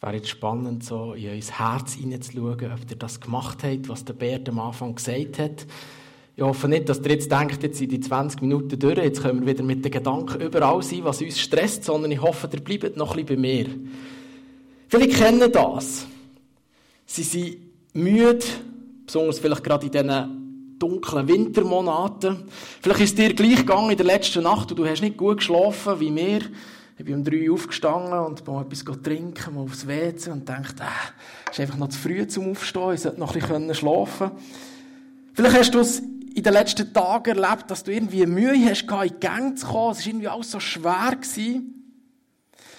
Es wäre jetzt spannend, so in euer Herz hineinzuschauen, ob ihr das gemacht habt, was der Bert am Anfang gesagt hat. Ich hoffe nicht, dass ihr jetzt denkt, jetzt sind die 20 Minuten durch, jetzt können wir wieder mit den Gedanken überall sein, was uns stresst, sondern ich hoffe, ihr bleibt noch ein bisschen bei mir. Viele kennen das. Sie sind müde, besonders vielleicht gerade in diesen dunklen Wintermonaten. Vielleicht ist es dir gleich gegangen in der letzten Nacht und du hast nicht gut geschlafen wie mir. Ich bin um drei aufgestanden und mal etwas trinken, mal aufs WC und dachte, äh, es ist einfach noch zu früh zum Aufstehen, ich sollte noch ein bisschen schlafen Vielleicht hast du es in den letzten Tagen erlebt, dass du irgendwie Mühe hast, in die Gänge zu kommen. Es war irgendwie alles so schwer. Gewesen.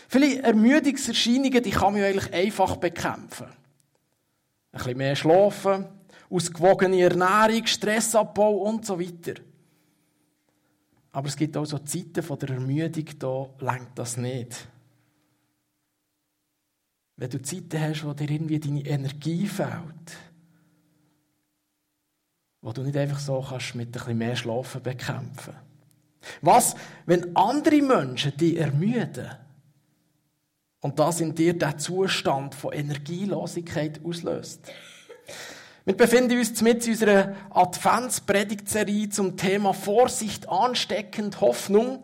Viele Ermüdungserscheinungen, die kann man eigentlich einfach bekämpfen. Ein bisschen mehr schlafen, ausgewogene Ernährung, Stressabbau und so weiter. Aber es gibt auch so Zeiten von der Ermüdung, da lenkt das nicht. Wenn du Zeiten hast, wo dir irgendwie deine Energie fehlt, wo du nicht einfach so kannst mit ein bisschen mehr Schlafen bekämpfen. Was, wenn andere Menschen dich ermüden? Und das in dir der Zustand von Energielosigkeit auslöst. Wir befinden uns mit unserer Adventspredigtserie zum Thema Vorsicht ansteckend Hoffnung.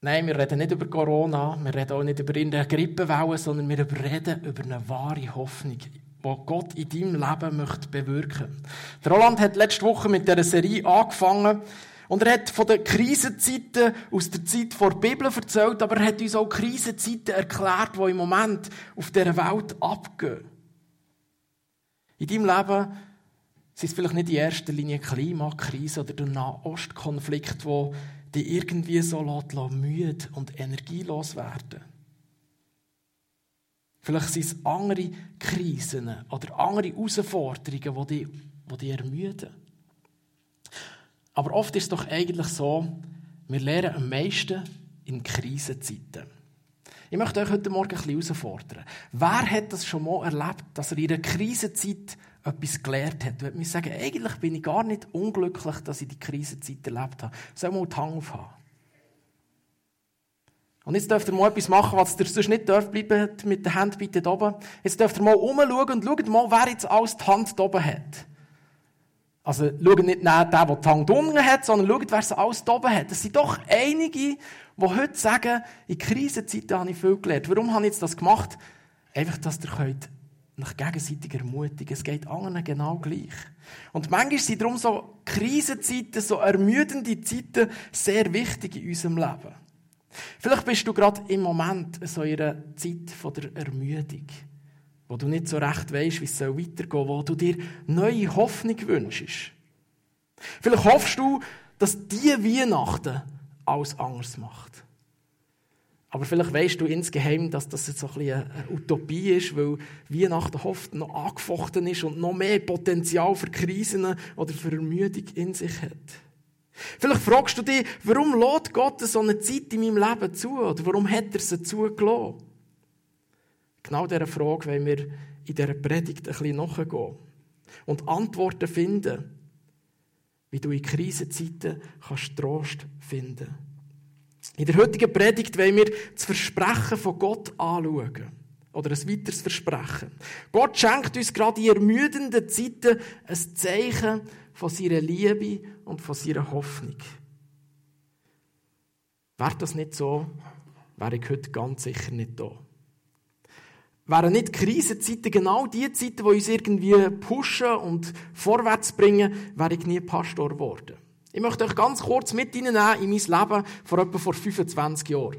Nein, wir reden nicht über Corona, wir reden auch nicht über eine Grippewelle, sondern wir reden über eine wahre Hoffnung, die Gott in deinem Leben möchte bewirken. Der Roland hat letzte Woche mit dieser Serie angefangen und er hat von den Krisenzeiten aus der Zeit vor der Bibel erzählt, aber er hat uns auch Krisenzeiten erklärt, die im Moment auf dieser Welt abgehen. In deinem Leben sind es vielleicht nicht in erster Linie Klimakrise oder der Nahostkonflikt, wo die irgendwie so müde und energielos werden. Vielleicht sind es andere Krisen oder andere Herausforderungen, die dich, die dich ermüden. Aber oft ist es doch eigentlich so, wir lernen am meisten in Krisenzeiten. Ich möchte euch heute Morgen ein bisschen herausfordern. Wer hat das schon mal erlebt, dass er in einer Krisenzeit etwas gelernt hat? Ich würde mir sagen, eigentlich bin ich gar nicht unglücklich, dass ich die Krisenzeit erlebt habe. Soll mal die Hand aufhaben. Und jetzt dürft ihr mal etwas machen, was ihr sonst nicht dürft. Bleibt mit der Hand bitte oben. Jetzt dürft ihr mal umschauen und schaut mal, wer jetzt alles die Hand oben hat. Also, schaut nicht nach der, der die Hand unten hat, sondern schaut, wer es alles oben hat. Es sind doch einige, die heute sagen, in Krisenzeiten habe ich viel gelernt. Warum habe ich jetzt das gemacht? Einfach, dass ihr könnt nach gegenseitiger ermutigen. Es geht anderen genau gleich. Und manchmal sind darum so Krisenzeiten, so ermüdende Zeiten sehr wichtig in unserem Leben. Vielleicht bist du gerade im Moment so in einer Zeit von der Ermüdung wo du nicht so recht weißt, wie es weitergehen soll, wo du dir neue Hoffnung wünschst. Vielleicht hoffst du, dass die Weihnachten alles anders macht. Aber vielleicht weißt du insgeheim, dass das jetzt so ein bisschen eine Utopie ist, weil Weihnachten oft noch angefochten ist und noch mehr Potenzial für Krisen oder für Ermüdung in sich hat. Vielleicht fragst du dich, warum lädt Gott so eine Zeit in meinem Leben zu? Oder warum hat er sie zugelassen? Genau dieser Frage wollen wir in dieser Predigt ein bisschen nachgehen. Und Antworten finden, wie du in Krisenzeiten kannst Trost finden In der heutigen Predigt wollen wir das Versprechen von Gott anschauen. Oder ein weiteres Versprechen. Gott schenkt uns gerade in ermüdenden Zeiten ein Zeichen von seiner Liebe und von seiner Hoffnung. Wäre das nicht so, wäre ich heute ganz sicher nicht da. Wären nicht Krisenzeiten genau die Zeiten, die uns irgendwie pushen und vorwärts bringen, wäre ich nie Pastor geworden. Ich möchte euch ganz kurz mit in mein Leben vor etwa vor 25 Jahren.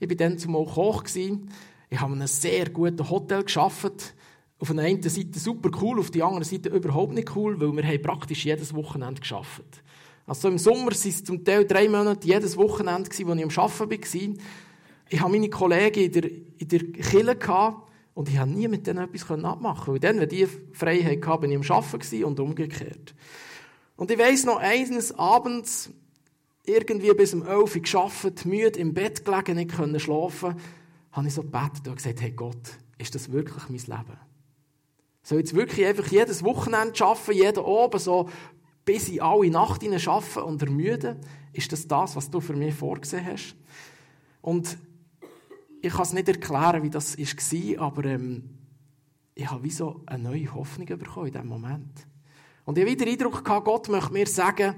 Ich war dann zumal Koch. Ich habe in einem sehr guten Hotel gearbeitet. Auf der einen Seite super cool, auf der anderen Seite überhaupt nicht cool, weil wir praktisch jedes Wochenende gearbeitet Also im Sommer waren es zum Teil drei Monate jedes Wochenende, wo ich am Arbeiten war. Ich habe meine Kollegen in der, in der Kille gehabt, und ich konnte nie mit denen etwas abmachen. Weil dann, wenn die Freiheit hatten, bin ich am Arbeiten und umgekehrt. Und ich weiss noch, eines Abends, irgendwie bis um 11 Uhr gearbeitet, müde im Bett gelegen, nicht können schlafen, habe ich so gebetet und gesagt, hey Gott, ist das wirklich mein Leben? Soll ich jetzt wirklich einfach jedes Wochenende arbeiten, jeden oben so bis in alle Nacht arbeiten und ermüden? Ist das das, was du für mich vorgesehen hast? Und ich kann es nicht erklären, wie das war, aber ähm, ich habe wie so eine neue Hoffnung bekommen in diesem Moment. Und ich habe wieder den Eindruck gehabt, Gott möchte mir sagen,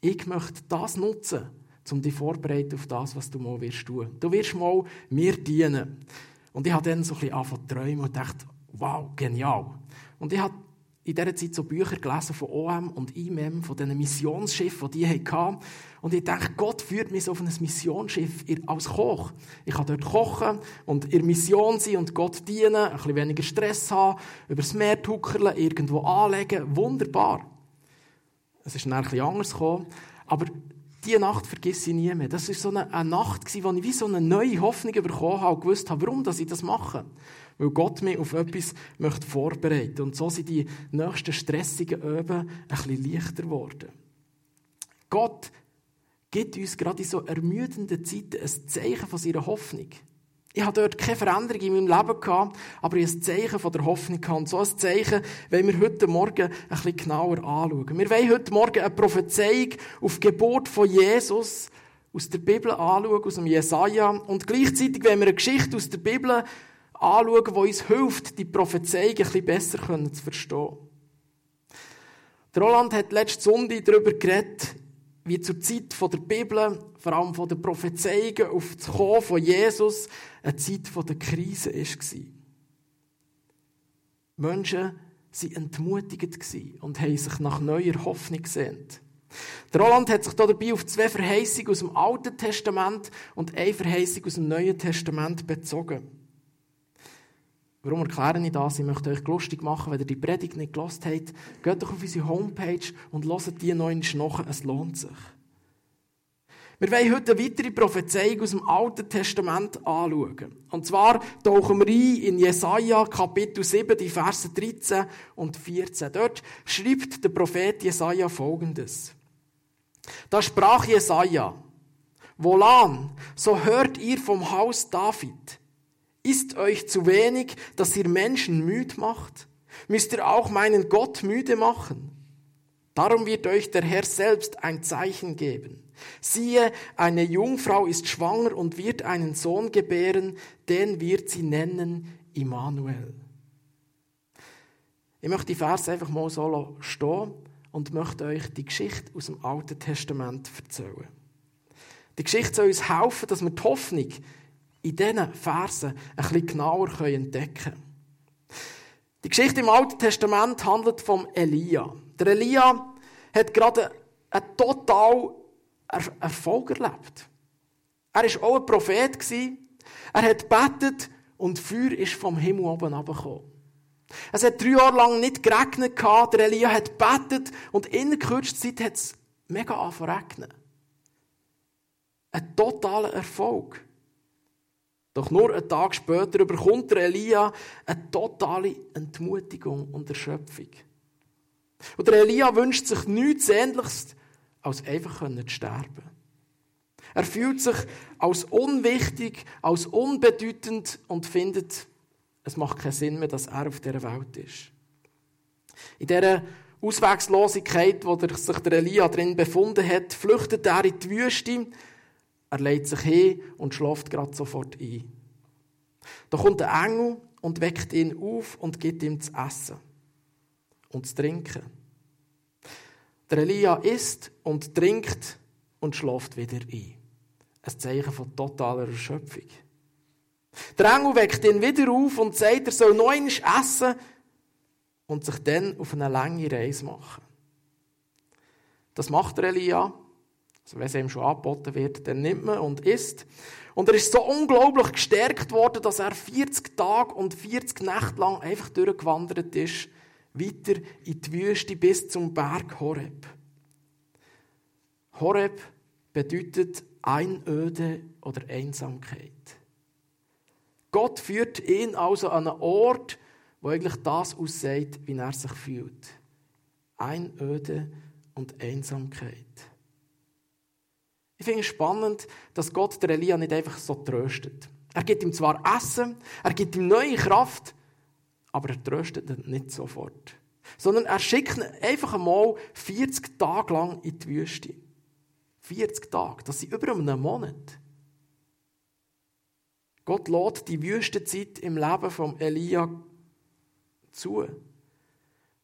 ich möchte das nutzen, um dich vorzubereiten auf das, was du mal wirst tun. Du wirst mal mir dienen. Und ich habe dann so ein bisschen angefangen zu träumen und dachte, wow, genial. Und ich habe in dieser Zeit so Bücher gelesen von OM und IMEM, von diesen Missionsschiffen, die die hatten. Und ich dachte, Gott führt mich so auf ein Missionsschiff als Koch. Ich kann dort kochen und in Mission sein und Gott dienen, ein bisschen weniger Stress haben, übers Meer tuckerle, irgendwo anlegen. Wunderbar. Es ist dann ein bisschen anders gekommen. Aber diese Nacht vergesse ich nie mehr. Das war so eine, eine Nacht, wo ich wie so eine neue Hoffnung bekommen habe und gewusst habe, warum ich das mache. Weil Gott mich auf etwas möchte vorbereiten Und so sind die nächsten stressigen Öben ein bisschen leichter geworden. Gott gibt uns gerade in so ermüdenden Zeiten ein Zeichen von seiner Hoffnung. Ich habe dort keine Veränderung in meinem Leben gehabt, aber ich ein Zeichen von der Hoffnung gehabt. Und so ein Zeichen wollen wir heute Morgen ein bisschen genauer anschauen. Wir wollen heute Morgen eine Prophezeiung auf die Geburt von Jesus aus der Bibel anschauen, aus dem Jesaja. Und gleichzeitig wollen wir eine Geschichte aus der Bibel anschauen, die uns hilft, die Prophezeiung ein bisschen besser zu verstehen. Roland hat letzte Sonntag darüber geredet, wie zur Zeit der Bibel, vor allem von der Prophezeiungen auf das Kommen von Jesus, eine Zeit der Krise war. Menschen waren entmutigt und haben sich nach neuer Hoffnung gesehnt. Der Roland hat sich dabei auf zwei Verheißungen aus dem Alten Testament und eine Verheißung aus dem Neuen Testament bezogen. Warum erkläre ich das? Ich möchte euch lustig machen, wenn ihr die Predigt nicht gelost habt. Geht doch auf unsere Homepage und hört die neuen nach. Es lohnt sich. Wir wollen heute eine weitere Prophezeiung aus dem Alten Testament anschauen. Und zwar tauchen wir ein in Jesaja Kapitel 7, die Verse 13 und 14. Dort schreibt der Prophet Jesaja folgendes. Da sprach Jesaja, Wohlan, so hört ihr vom Haus David. Ist euch zu wenig, dass ihr Menschen müd macht? Müsst ihr auch meinen Gott müde machen? Darum wird euch der Herr selbst ein Zeichen geben. Siehe, eine Jungfrau ist schwanger und wird einen Sohn gebären, den wird sie nennen Immanuel. Ich möchte die Verse einfach mal so stehen und möchte euch die Geschichte aus dem Alten Testament erzählen. Die Geschichte soll uns helfen, dass wir die Hoffnung in diesen Versen ein bisschen genauer entdecken können. Die Geschichte im Alten Testament handelt vom Elia. Der Elia hat gerade einen total Erfolg erlebt. Er war auch ein Prophet. Er hat betet und Feuer ist vom Himmel oben herabgekommen. Es hat drei Jahre lang nicht geregnet. Der Elia hat betet und in kürzester Zeit hat es mega angefangen regnen. Ein totaler Erfolg. Doch nur einen Tag später überkommt der Elia eine totale Entmutigung und Erschöpfung. Und der Elia wünscht sich nichts Ähnliches, als einfach zu sterben. Er fühlt sich als unwichtig, als unbedeutend und findet, es macht keinen Sinn mehr, dass er auf dieser Welt ist. In dieser Auswegslosigkeit, wo sich der Elia drin befunden hat, flüchtet er in die Wüste, er legt sich hin und schläft gerade sofort ein. Da kommt der Engel und weckt ihn auf und gibt ihm zu essen und zu trinken. Der Elia isst und trinkt und schläft wieder ein. Ein Zeichen von totaler Erschöpfung. Der Engel weckt ihn wieder auf und sagt, er soll noch essen und sich dann auf eine lange Reise machen. Das macht der Elia also wenn es ihm schon angeboten wird, dann nimmt man und isst. Und er ist so unglaublich gestärkt worden, dass er 40 Tage und 40 Nächte lang einfach durchgewandert ist, weiter in die Wüste bis zum Berg Horeb. Horeb bedeutet Einöde oder Einsamkeit. Gott führt ihn also an einen Ort, wo eigentlich das aussieht, wie er sich fühlt. Einöde und Einsamkeit. Ich finde es spannend, dass Gott der Elia nicht einfach so tröstet. Er gibt ihm zwar Essen, er gibt ihm neue Kraft, aber er tröstet ihn nicht sofort. Sondern er schickt ihn einfach einmal 40 Tage lang in die Wüste. 40 Tage, das sind über einen Monat. Gott lädt die Wüstenzeit im Leben von Elia zu.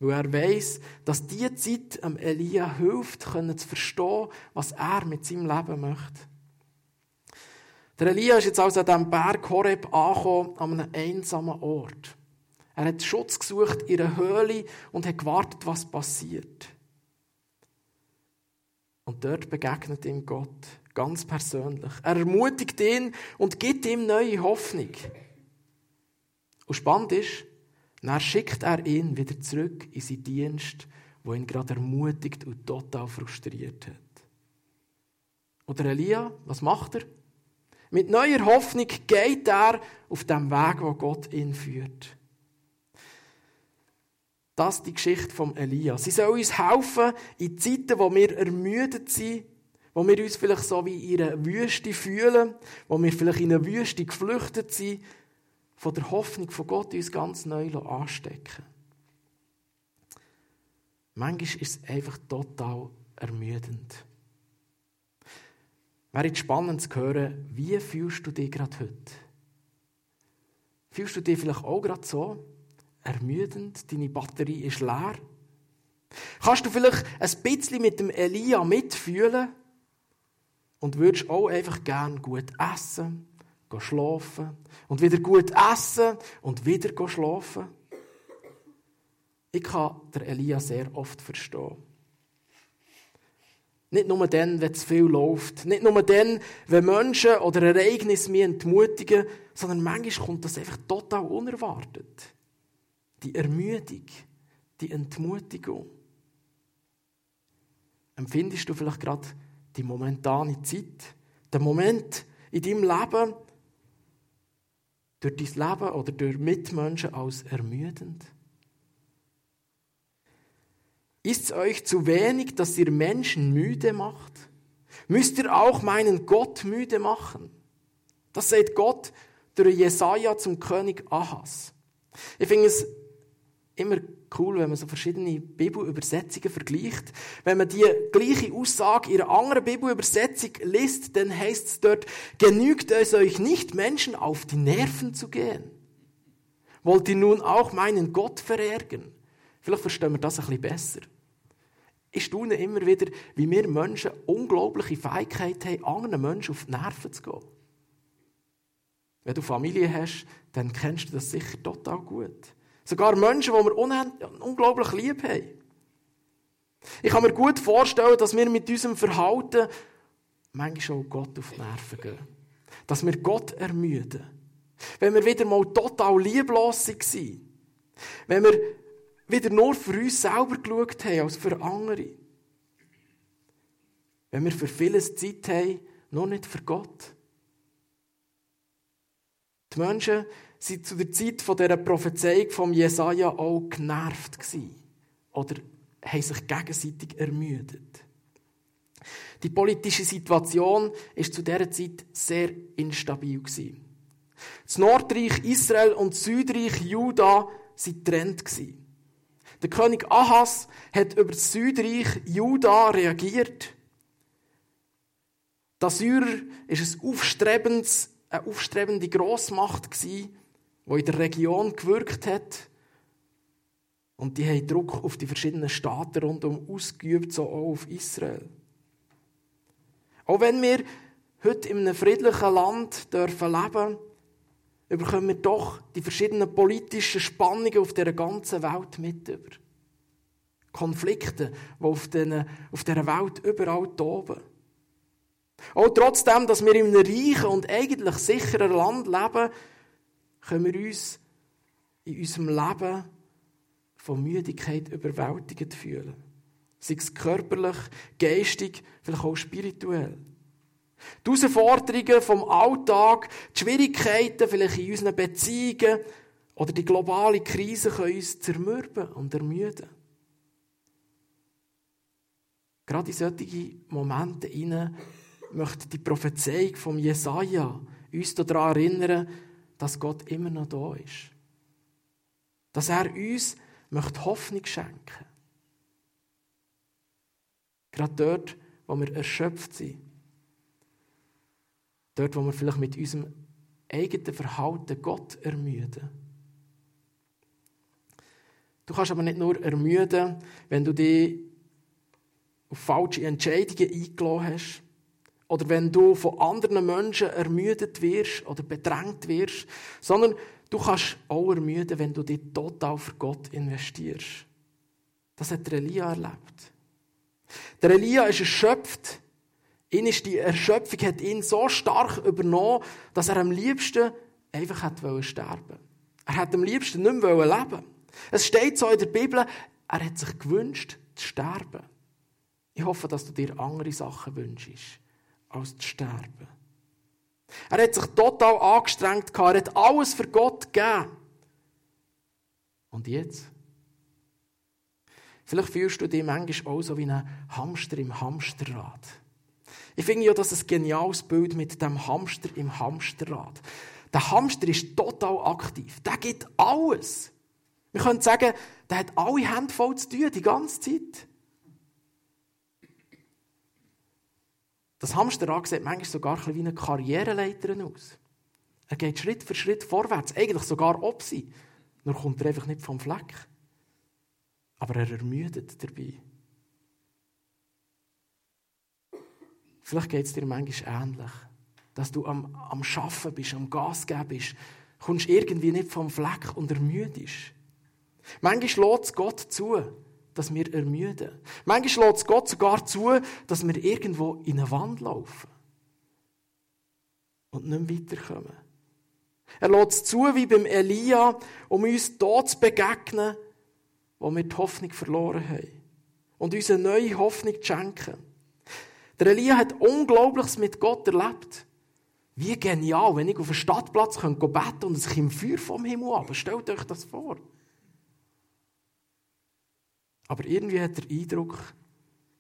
Weil er weiß, dass diese Zeit am Elia hilft, können zu verstehen, was er mit seinem Leben möchte. Der Elia ist jetzt also an diesem Berg Horeb angekommen, an einem einsamen Ort. Er hat Schutz gesucht in einer Höhle und hat gewartet, was passiert. Und dort begegnet ihm Gott, ganz persönlich. Er ermutigt ihn und gibt ihm neue Hoffnung. Und spannend ist, dann schickt er ihn wieder zurück in seinen Dienst, wo ihn gerade ermutigt und total frustriert hat. Oder Elia, was macht er? Mit neuer Hoffnung geht er auf dem Weg, wo Gott ihn führt. Das ist die Geschichte von Elia. Sie soll uns helfen in Zeiten, wo wir ermüdet sind, wo wir uns vielleicht so wie in einer Wüste fühlen, wo wir vielleicht in einer Wüste geflüchtet sind, von der Hoffnung von Gott uns ganz neu anstecken. Manchmal ist es einfach total ermüdend. Wäre jetzt spannend zu hören, wie fühlst du dich gerade heute? Fühlst du dich vielleicht auch gerade so? Ermüdend, deine Batterie ist leer? Kannst du vielleicht ein bisschen mit dem Elia mitfühlen und würdest auch einfach gern gut essen, schlafen und wieder gut essen und wieder schlafen? Ich kann der Elia sehr oft verstehen. Nicht nur dann, wenn es viel läuft. Nicht nur dann, wenn Menschen oder Ereignisse mich entmutigen, sondern manchmal kommt das einfach total unerwartet. Die Ermüdung, die Entmutigung. Empfindest du vielleicht gerade die momentane Zeit, den Moment in deinem Leben, durch dein Leben oder durch Mitmenschen als ermüdend? Ist es euch zu wenig, dass ihr Menschen müde macht? Müsst ihr auch meinen Gott müde machen? Das sagt Gott durch Jesaja zum König Ahas. Ich finde es immer cool, wenn man so verschiedene Bibelübersetzungen vergleicht. Wenn man die gleiche Aussage in einer anderen Bibelübersetzung liest, dann heißt es dort, genügt es euch nicht, Menschen auf die Nerven zu gehen? Wollt ihr nun auch meinen Gott verärgern? Vielleicht verstehen wir das ein bisschen besser. Ich staune immer wieder, wie wir Menschen unglaubliche Fähigkeit haben, anderen Menschen auf die Nerven zu gehen. Wenn du Familie hast, dann kennst du das sicher total gut. Sogar Menschen, die wir unglaublich lieb haben. Ich kann mir gut vorstellen, dass wir mit unserem Verhalten manchmal auch Gott auf die Nerven gehen. Dass wir Gott ermüden. Wenn wir wieder mal total lieblos waren. Wenn wir wieder nur für uns selber geschaut haben, als für andere. Wenn wir für vieles Zeit haben, noch nicht für Gott. Die Menschen waren zu der Zeit dieser Prophezeiung von Jesaja auch genervt. Oder haben sich gegenseitig ermüdet. Die politische Situation war zu dieser Zeit sehr instabil. Das Nordreich Israel und das Südreich Juda waren getrennt. Der König Ahas hat über das Südreich Juda reagiert. Die Assyrer war eine aufstrebende Grossmacht, die in der Region gewirkt hat. Und die haben Druck auf die verschiedenen Staaten rundum ausgeübt, so auch auf Israel. Auch wenn wir heute in einem friedlichen Land dürfen leben bekommen wir doch die verschiedenen politischen Spannungen auf der ganzen Welt mit über. Konflikte, die auf dieser Welt überall toben. Auch trotzdem, dass wir in einem reichen und eigentlich sicheren Land leben, können wir uns in unserem Leben von Müdigkeit überwältigend fühlen. Sei es körperlich, geistig, vielleicht auch spirituell. Die Herausforderungen vom Alltag, die Schwierigkeiten vielleicht in unseren Beziehungen oder die globale Krise können uns zermürben und ermüden. Gerade in solche Momente hinein möchte die Prophezeiung von Jesaja uns daran erinnern, dass Gott immer noch da ist. Dass er uns möchte Hoffnung schenken Gerade dort, wo wir erschöpft sind. Dort, wo wir vielleicht mit unserem eigenen Verhalten Gott ermüden. Du kannst aber nicht nur ermüden, wenn du dich auf falsche Entscheidungen eingeladen hast oder wenn du von anderen Menschen ermüdet wirst oder bedrängt wirst, sondern du kannst auch ermüden, wenn du dich total für Gott investierst. Das hat Elia erlebt. Der Elia ist erschöpft. Ihn ist die Erschöpfung hat ihn so stark übernommen, dass er am liebsten einfach hat sterben Er hat am liebsten nicht mehr leben Es steht so in der Bibel, er hat sich gewünscht, zu sterben. Ich hoffe, dass du dir andere Sachen wünschst, als zu sterben. Er hat sich total angestrengt, er hat alles für Gott gegeben. Und jetzt? Vielleicht fühlst du dich manchmal auch so wie ein Hamster im Hamsterrad. Ich finde ja, das ein geniales Bild mit dem Hamster im Hamsterrad. Der Hamster ist total aktiv. Der gibt alles. Wir können sagen, der hat alle Hände voll zu tun, die ganze Zeit. Das Hamsterrad sieht manchmal sogar wie eine Karriereleiter aus. Er geht Schritt für Schritt vorwärts, eigentlich sogar ob sie. Nur kommt er einfach nicht vom Fleck. Aber er ermüdet dabei. Vielleicht geht es dir manchmal ähnlich, dass du am, am Arbeiten bist, am Gas geben bist, kommst irgendwie nicht vom Fleck und ermüdest. Manchmal lässt Gott zu, dass wir ermüden. Manchmal lässt Gott sogar zu, dass wir irgendwo in eine Wand laufen und nicht mehr weiterkommen. Er lässt zu, wie beim Elia, um uns dort zu begegnen, wo wir die Hoffnung verloren haben. Und uns eine neue Hoffnung zu schenken. Der Elia hat Unglaubliches mit Gott erlebt. Wie genial, wenn ich auf einen Stadtplatz beten könnte und es kommt Feuer vom Himmel ab. Stellt euch das vor. Aber irgendwie hat er Eindruck,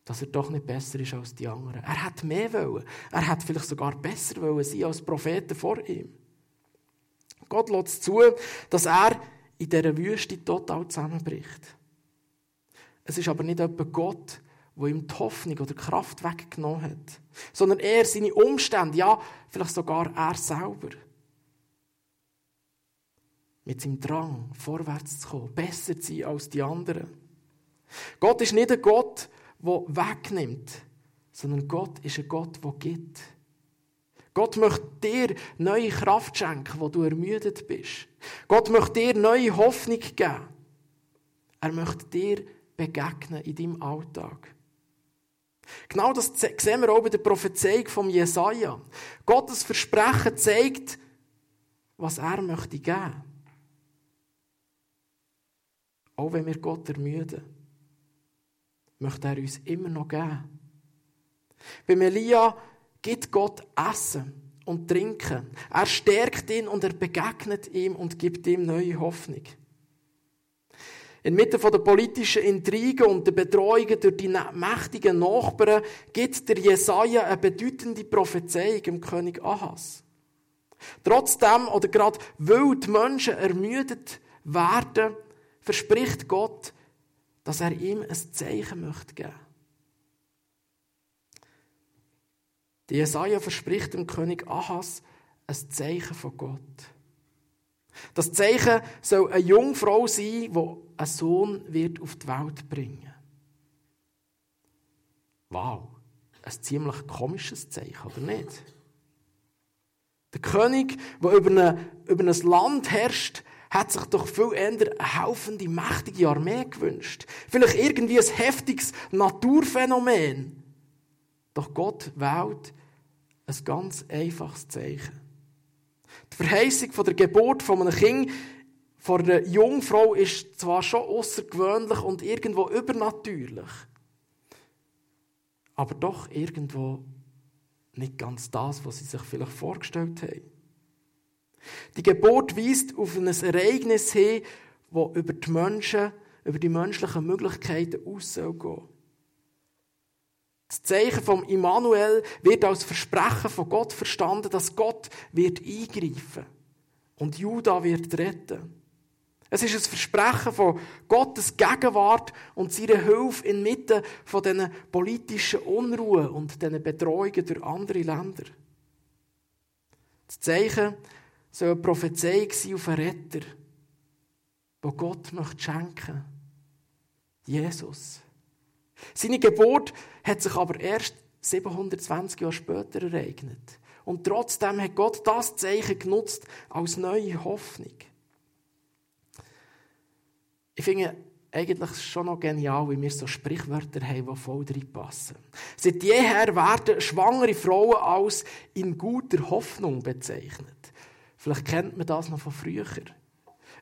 dass er doch nicht besser ist als die anderen. Er hat mehr wollen. Er hat vielleicht sogar besser wollen sein als Propheten vor ihm. Gott lässt zu, dass er in dieser Wüste total zusammenbricht. Es ist aber nicht etwa Gott, wo ihm die Hoffnung oder die Kraft weggenommen hat, sondern er seine Umstände, ja, vielleicht sogar er selber. Mit seinem Drang, vorwärts zu kommen, besser zu sein als die anderen. Gott ist nicht ein Gott, der wegnimmt, sondern Gott ist ein Gott, der gibt. Gott möchte dir neue Kraft schenken, wo du ermüdet bist. Gott möchte dir neue Hoffnung geben. Er möchte dir begegnen in deinem Alltag. Genau das sehen wir auch bei der Prophezeiung von Jesaja. Gottes Versprechen zeigt, was er möchte geben. Auch wenn wir Gott ermüden, möchte er uns immer noch geben. Bei Elia gibt Gott Essen und Trinken. Er stärkt ihn und er begegnet ihm und gibt ihm neue Hoffnung. Inmitten der politischen Intrigen und der Betreuungen durch die mächtigen Nachbarn gibt der Jesaja eine bedeutende Prophezeiung im König Ahas. Trotzdem, oder gerade weil die Menschen ermüdet werden, verspricht Gott, dass er ihm ein Zeichen möchte geben. Der Jesaja verspricht dem König Ahas ein Zeichen von Gott. Das Zeichen soll eine Jungfrau sein, die einen Sohn wird auf die Welt bringen. Wow, ein ziemlich komisches Zeichen, oder nicht? Der König, der über ein Land herrscht, hat sich doch viel eher eine helfende, mächtige Armee gewünscht. Vielleicht irgendwie ein heftiges Naturphänomen. Doch Gott wählt ein ganz einfaches Zeichen. Die Verheißung von der Geburt von einem Kind von einer Jungfrau ist zwar schon außergewöhnlich und irgendwo übernatürlich, aber doch irgendwo nicht ganz das, was sie sich vielleicht vorgestellt haben. Die Geburt weist auf ein Ereignis hin, das über die Menschen, über die menschlichen Möglichkeiten aus soll. Das Zeichen vom Immanuel wird als Versprechen von Gott verstanden, dass Gott wird eingreifen und Juda wird retten. Es ist ein Versprechen von Gottes Gegenwart und seiner Hilfe inmitten von diesen politischen Unruhen und diesen Bedrohungen durch andere Länder. Das Zeichen, soll eine Prophezeiung sein auf einen Retter, wo Gott möchte schenken. Jesus. Seine Geburt hat sich aber erst 720 Jahre später ereignet. Und trotzdem hat Gott das Zeichen genutzt als neue Hoffnung. Ich finde eigentlich schon noch genial, wie wir so Sprichwörter haben, die voll passen. Seit jeher werden schwangere Frauen als in guter Hoffnung bezeichnet. Vielleicht kennt man das noch von früher.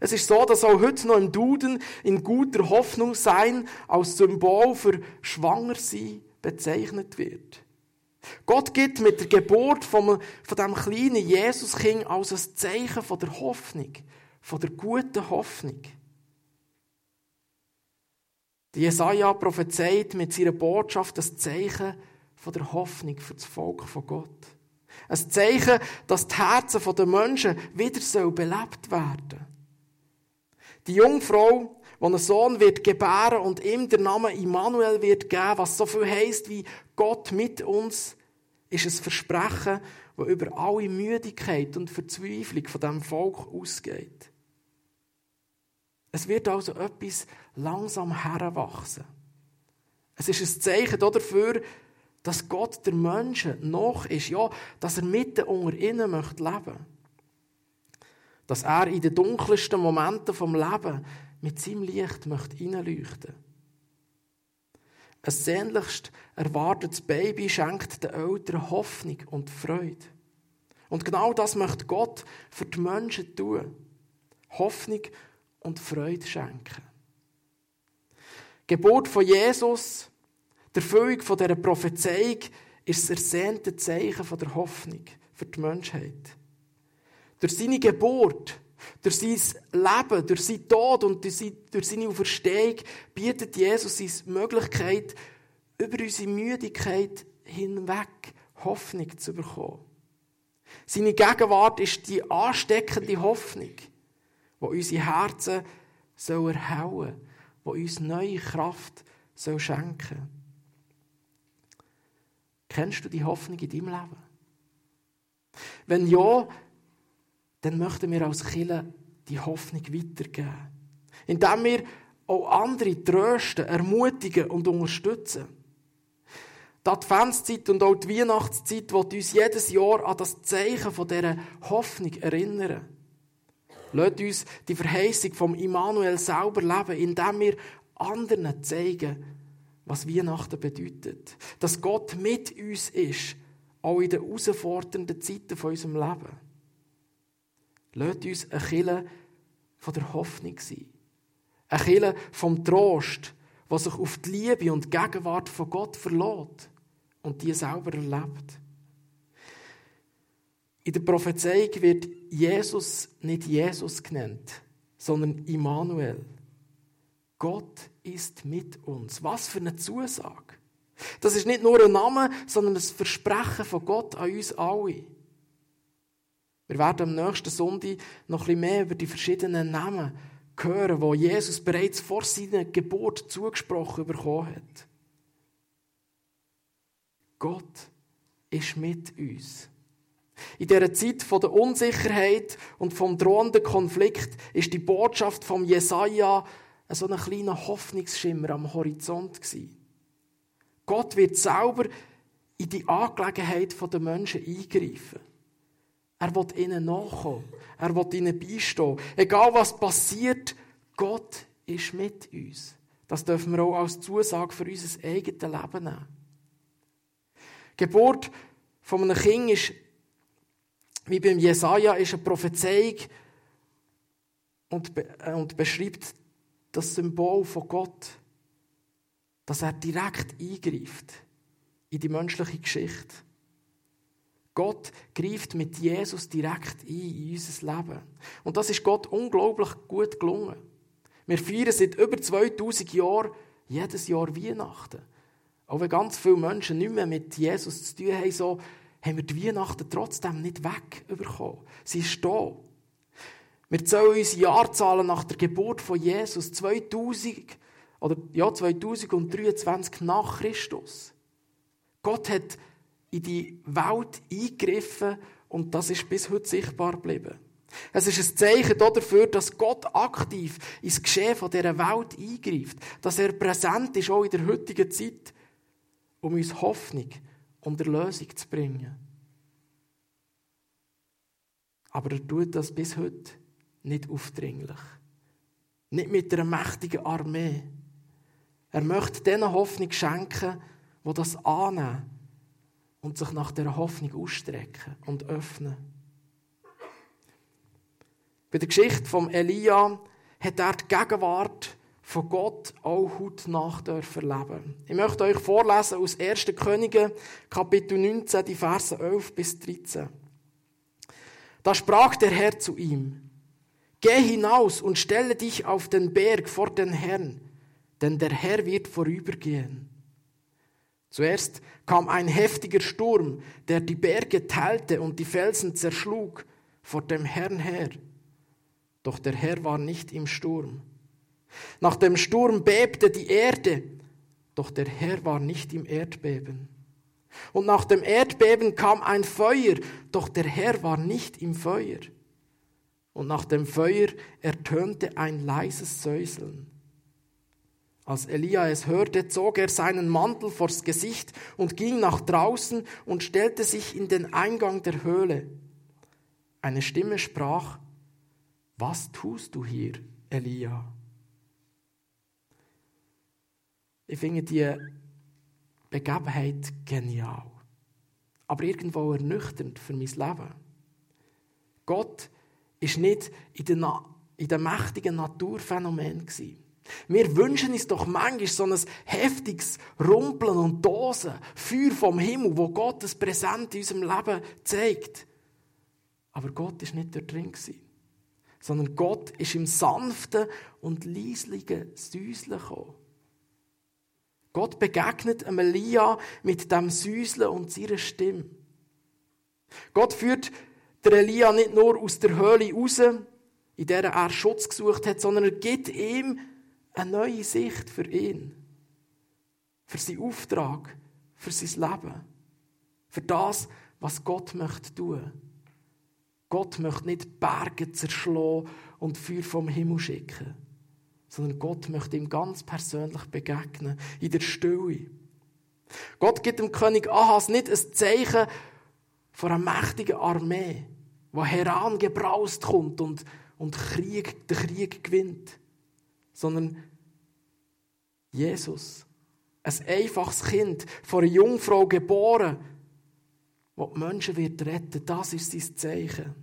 Es ist so, dass auch heute noch im Duden in guter Hoffnung sein als Symbol für Schwangersein bezeichnet wird. Gott gibt mit der Geburt von, von dem kleinen Jesuskind als ein Zeichen von der Hoffnung, von der guten Hoffnung. Die Jesaja prophezeit mit seiner Botschaft das Zeichen von der Hoffnung für das Volk von Gott. Ein Zeichen, dass die Herzen der Menschen wieder belebt werden Die Jungfrau, die einen Sohn wird gebären und ihm der Name Immanuel wird geben, was so viel heisst wie Gott mit uns, ist ein Versprechen, das über alle Müdigkeit und Verzweiflung von dem Volk ausgeht. Es wird also etwas langsam heranwachsen. Es ist ein Zeichen dafür, dass Gott der Menschen noch ist, ja, dass er mitten unter ihnen möchte leben. Dass er in den dunkelsten Momenten vom Leben mit seinem Licht möchte hineinleuchten. Ein sehnlichst erwartetes Baby schenkt den Eltern Hoffnung und Freude. Und genau das möchte Gott für die Menschen tun. Hoffnung und Freude schenken. Geburt von Jesus, der Erfüllung von dieser Prophezeiung, ist das ersehnte Zeichen der Hoffnung für die Menschheit. Durch seine Geburt, durch sein Leben, durch sein Tod und durch seine Auferstehung bietet Jesus die Möglichkeit, über unsere Müdigkeit hinweg Hoffnung zu bekommen. Seine Gegenwart ist die ansteckende Hoffnung wo unsere Herzen soll erhellen wo uns neue Kraft soll schenken Kennst du die Hoffnung in deinem Leben? Wenn ja, dann möchten wir als Killer die Hoffnung weitergeben. Indem wir auch andere trösten, ermutigen und unterstützen. Die Adventszeit und auch die Weihnachtszeit wird uns jedes Jahr an das Zeichen von dieser Hoffnung erinnern. Lasst uns die Verheißung vom Immanuel selber leben, indem wir anderen zeigen, was Weihnachten bedeutet. Dass Gott mit uns ist, auch in den herausfordernden Zeiten von unserem Leben. Lasst uns ein Kille von der Hoffnung sein. Ein Kille vom Trost, was sich auf die Liebe und die Gegenwart von Gott verlässt und die selber erlebt. In der Prophezeiung wird Jesus nicht Jesus genannt, sondern Immanuel. Gott ist mit uns. Was für eine Zusage. Das ist nicht nur ein Name, sondern ein Versprechen von Gott an uns alle. Wir werden am nächsten Sonntag noch ein bisschen mehr über die verschiedenen Namen hören, wo Jesus bereits vor seiner Geburt zugesprochen bekommen hat. Gott ist mit uns. In dieser Zeit der Unsicherheit und vom drohenden Konflikt ist die Botschaft vom Jesaja so ein kleiner Hoffnungsschimmer am Horizont gewesen. Gott wird selber in die Angelegenheit der Menschen eingreifen. Er wird ihnen nachkommen. Er wird ihnen beistehen. Egal was passiert, Gott ist mit uns. Das dürfen wir auch als Zusage für unser eigenes Leben nehmen. Die Geburt von einem Kind ist wie beim Jesaja ist eine Prophezeiung und, äh, und beschreibt das Symbol von Gott, dass er direkt eingreift in die menschliche Geschichte. Gott greift mit Jesus direkt ein in unser Leben. Und das ist Gott unglaublich gut gelungen. Wir feiern seit über 2000 Jahren jedes Jahr Weihnachten. Auch wenn ganz viele Menschen nicht mehr mit Jesus zu tun haben, so haben wir die Weihnachten trotzdem nicht wegbekommen. Sie ist da. Wir zählen unsere Jahrzahlen nach der Geburt von Jesus 2000 oder ja 2023 nach Christus. Gott hat in die Welt eingegriffen und das ist bis heute sichtbar geblieben. Es ist ein Zeichen dafür, dass Gott aktiv ins Geschehen dieser Welt eingreift, dass er präsent ist, auch in der heutigen Zeit, um uns Hoffnung und Erlösung zu bringen. Aber er tut das bis heute nicht aufdringlich. Nicht mit einer mächtigen Armee. Er möchte denen Hoffnung schenken, die das annehmen und sich nach der Hoffnung ausstrecken und öffnen. Bei der Geschichte von Elia hat er die Gegenwart von Gott auch hautnah erleben Ich möchte euch vorlesen aus 1. Könige, Kapitel 19, die Verse 11 bis 13. Da sprach der Herr zu ihm, Geh hinaus und stelle dich auf den Berg vor den Herrn, denn der Herr wird vorübergehen. Zuerst kam ein heftiger Sturm, der die Berge teilte und die Felsen zerschlug vor dem Herrn her. Doch der Herr war nicht im Sturm. Nach dem Sturm bebte die Erde, doch der Herr war nicht im Erdbeben. Und nach dem Erdbeben kam ein Feuer, doch der Herr war nicht im Feuer. Und nach dem Feuer ertönte ein leises Säuseln. Als Elia es hörte, zog er seinen Mantel vors Gesicht und ging nach draußen und stellte sich in den Eingang der Höhle. Eine Stimme sprach, Was tust du hier, Elia? Ich finde die Begebenheit genial, aber irgendwo ernüchternd für mein Leben. Gott ist nicht in den, in den mächtigen Naturphänomen gewesen. Wir wünschen uns doch manchmal so ein heftiges Rumpeln und Dosen, Feuer vom Himmel, wo Gott das Präsent in unserem Leben zeigt. Aber Gott ist nicht dort drin gewesen, sondern Gott ist im sanften und leislichen Säuseln gekommen. Gott begegnet Elia mit dem Säuseln und seiner Stimme. Gott führt der Elia nicht nur aus der Höhle raus, in der er Schutz gesucht hat, sondern er gibt ihm eine neue Sicht für ihn, für seinen Auftrag, für sein Leben, für das, was Gott möchte tun. Gott möchte nicht Berge zerschlagen und Feuer vom Himmel schicken, sondern Gott möchte ihm ganz persönlich begegnen, in der Stille. Gott gibt dem König Ahas nicht ein Zeichen von einer mächtigen Armee, die herangebraust kommt und, und Krieg, den Krieg gewinnt sondern Jesus. Ein einfaches Kind, von einer Jungfrau geboren, das die Menschen wird retten. Das ist sein Zeichen.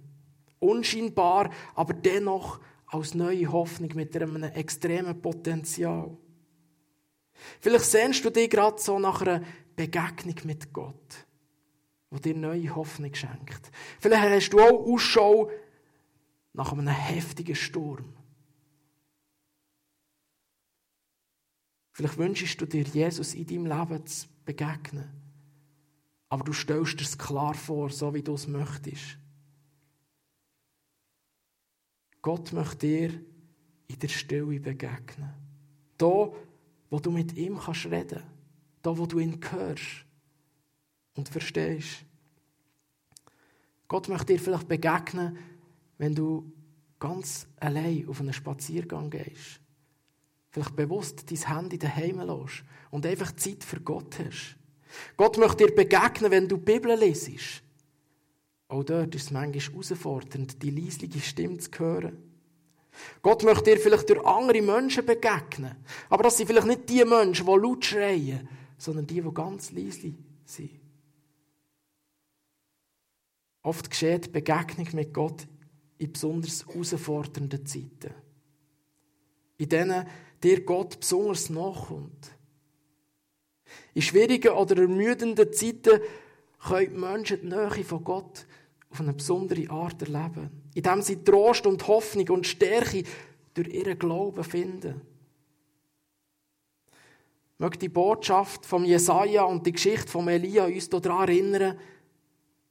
Unscheinbar, aber dennoch als neue Hoffnung mit einem extremen Potenzial. Vielleicht sehnst du dich gerade so nach einer Begegnung mit Gott, wo dir neue Hoffnung schenkt. Vielleicht hast du auch Ausschau nach einem heftigen Sturm. Vielleicht wünschst du dir, Jesus in deinem Leben zu begegnen. Aber du stellst dir es klar vor, so wie du es möchtest. Gott möchte dir in der Stille begegnen. Da, wo du mit ihm kannst reden. Da, wo du ihn hörst und verstehst. Gott möchte dir vielleicht begegnen, wenn du ganz allein auf einen Spaziergang gehst vielleicht bewusst dein Handy daheim lässt und einfach Zeit für Gott hast. Gott möchte dir begegnen, wenn du die Bibel lesest. Auch dort ist es manchmal herausfordernd, die leisliche Stimme zu hören. Gott möchte dir vielleicht durch andere Menschen begegnen. Aber das sind vielleicht nicht die Menschen, die laut schreien, sondern die, die ganz leise sind. Oft geschieht Begegnung mit Gott in besonders herausfordernden Zeiten. In denen dir Gott besonders nachkommt. In schwierigen oder ermüdenden Zeiten können die Menschen die Nähe von Gott auf eine besondere Art erleben, indem sie Trost und Hoffnung und Stärke durch ihren Glauben finden. Möchte die Botschaft von Jesaja und die Geschichte von Elia uns daran erinnern,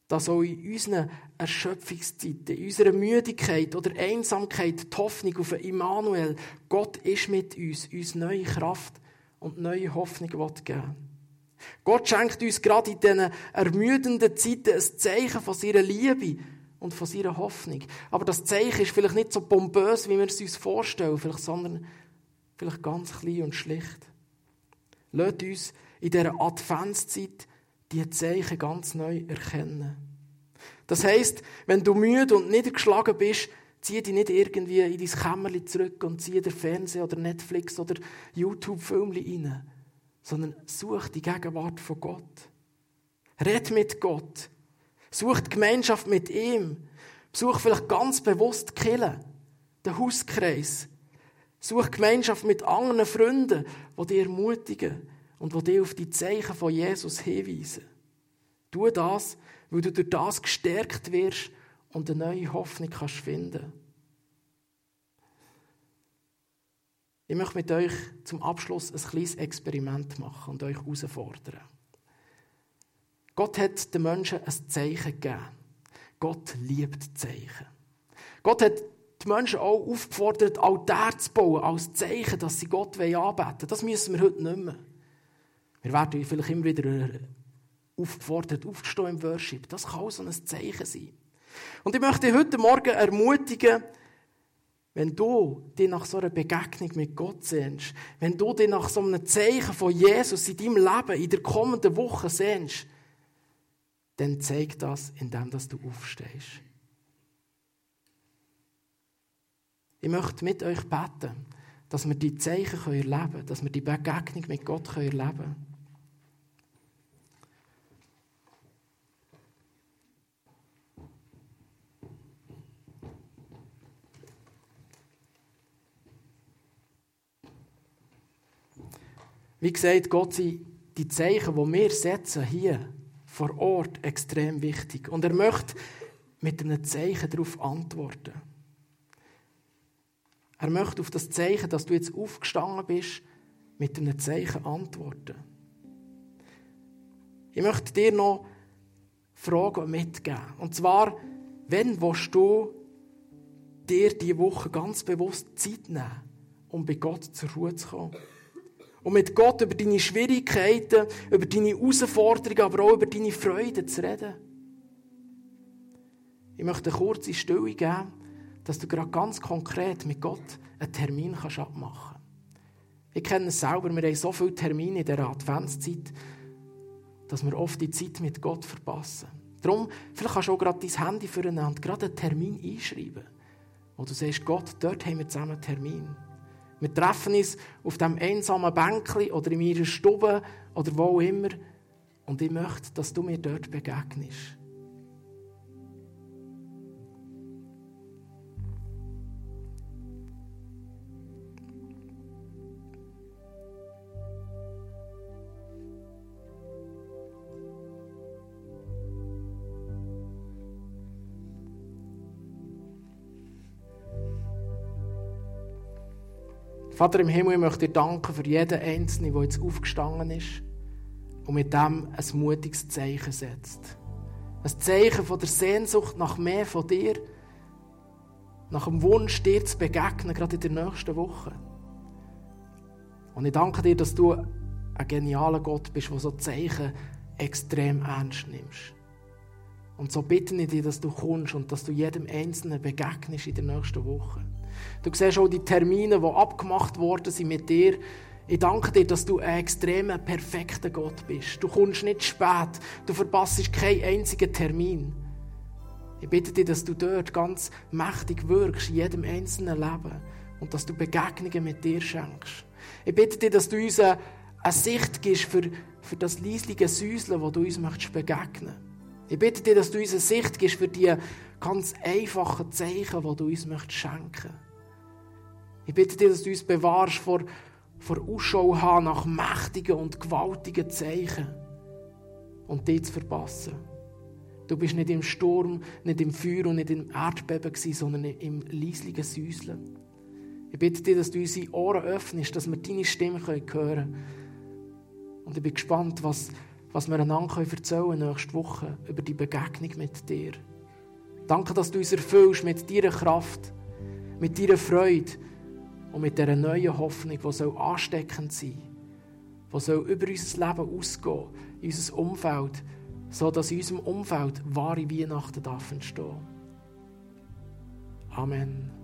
dass auch in unseren Erschöpfungszeiten, in unserer Müdigkeit oder Einsamkeit die Hoffnung auf Immanuel, Gott ist mit uns, uns neue Kraft und neue Hoffnung geben Gott schenkt uns gerade in diesen ermüdenden Zeiten ein Zeichen von seiner Liebe und von seiner Hoffnung. Aber das Zeichen ist vielleicht nicht so pompös, wie wir es uns vorstellen, vielleicht, sondern vielleicht ganz klein und schlicht. Lasst uns in dieser Adventszeit die Zeichen ganz neu erkennen. Das heisst, wenn du müde und niedergeschlagen bist, zieh dich nicht irgendwie in dein Kämmerchen zurück und zieh den Fernseher oder Netflix oder YouTube-Film rein, sondern such die Gegenwart von Gott. Red mit Gott. Such die Gemeinschaft mit ihm. Such vielleicht ganz bewusst die Kirche, den Hauskreis. Such Gemeinschaft mit anderen Freunden, die dich ermutigen und die dich auf die Zeichen von Jesus hinweisen. Tu das, weil du durch das gestärkt wirst und eine neue Hoffnung kannst finden. Ich möchte mit euch zum Abschluss ein kleines Experiment machen und euch herausfordern. Gott hat den Menschen ein Zeichen gegeben. Gott liebt Zeichen. Gott hat die Menschen auch aufgefordert, Altar zu bauen, als Zeichen, dass sie Gott anbeten wollen. Das müssen wir heute nicht mehr. Wir werden vielleicht immer wieder aufgefordert, aufzustehen im Worship. Das kann auch so ein Zeichen sein. Und ich möchte heute Morgen ermutigen, wenn du dich nach so einer Begegnung mit Gott sehnst, wenn du dich nach so einem Zeichen von Jesus in deinem Leben in der kommenden Woche sehnst, dann zeig das, indem du aufstehst. Ich möchte mit euch beten, dass wir die Zeichen erleben können, dass wir die Begegnung mit Gott erleben können. Wie gesagt, Gott sind die Zeichen, die wir setzen hier vor Ort extrem wichtig. Und er möchte mit einem Zeichen darauf antworten. Er möchte auf das Zeichen, dass du jetzt aufgestanden bist, mit einem Zeichen antworten. Ich möchte dir noch Fragen mitgeben. Und zwar, wenn willst du dir diese Woche ganz bewusst Zeit nehmen, um bei Gott zur Ruhe zu kommen? Und mit Gott über deine Schwierigkeiten, über deine Herausforderungen, aber auch über deine Freude zu reden. Ich möchte eine kurze Stille geben, dass du gerade ganz konkret mit Gott einen Termin kannst abmachen kannst. Ich kenne es selber, wir haben so viele Termine in dieser Adventszeit, dass wir oft die Zeit mit Gott verpassen. Darum, vielleicht kannst du auch gerade dein Handy füreinander gerade einen Termin einschreiben, wo du sagst, Gott, dort haben wir zusammen einen Termin. Wir treffen uns auf dem einsamen Bänkli oder in meiner Stube oder wo auch immer. Und ich möchte, dass du mir dort begegnest. Vater im Himmel, ich möchte dir danken für jeden Einzelnen, der jetzt aufgestanden ist und mit dem ein mutiges Zeichen setzt. Ein Zeichen von der Sehnsucht nach mehr von dir, nach dem Wunsch, dir zu begegnen, gerade in der nächsten Woche. Und ich danke dir, dass du ein genialer Gott bist, der so Zeichen extrem ernst nimmst. Und so bitte ich dich, dass du kommst und dass du jedem Einzelnen begegnest in der nächsten Woche. Du siehst auch die Termine, die abgemacht worden sind mit dir. Ich danke dir, dass du ein extremer, perfekter Gott bist. Du kommst nicht spät. Du verpasst keinen einzigen Termin. Ich bitte dich, dass du dort ganz mächtig wirkst, in jedem einzelnen Leben. Und dass du Begegnungen mit dir schenkst. Ich bitte dich, dass du uns eine, Sicht gibst für, für das leislige Säuseln, das du uns möchtest begegnen Ich bitte dich, dass du uns eine Sicht gibst für die ganz einfachen Zeichen, die du uns möchtest schenken ich bitte dich, dass du uns bewahrst vor, vor Ausschau haben nach mächtigen und gewaltigen Zeichen und die zu verpassen. Du bist nicht im Sturm, nicht im Feuer und nicht im Erdbeben gewesen, sondern im leislichen Säuseln. Ich bitte dich, dass du unsere Ohren öffnest, dass wir deine Stimme hören können. Und ich bin gespannt, was, was wir einander erzählen können nächste Woche über die Begegnung mit dir. Danke, dass du uns erfüllst mit deiner Kraft, mit deiner Freude, und mit dieser neuen Hoffnung, die ansteckend sein soll, die soll über unser Leben ausgehen, in unser Umfeld, sodass in unserem Umfeld wahre Weihnachten entstehen darf. Amen.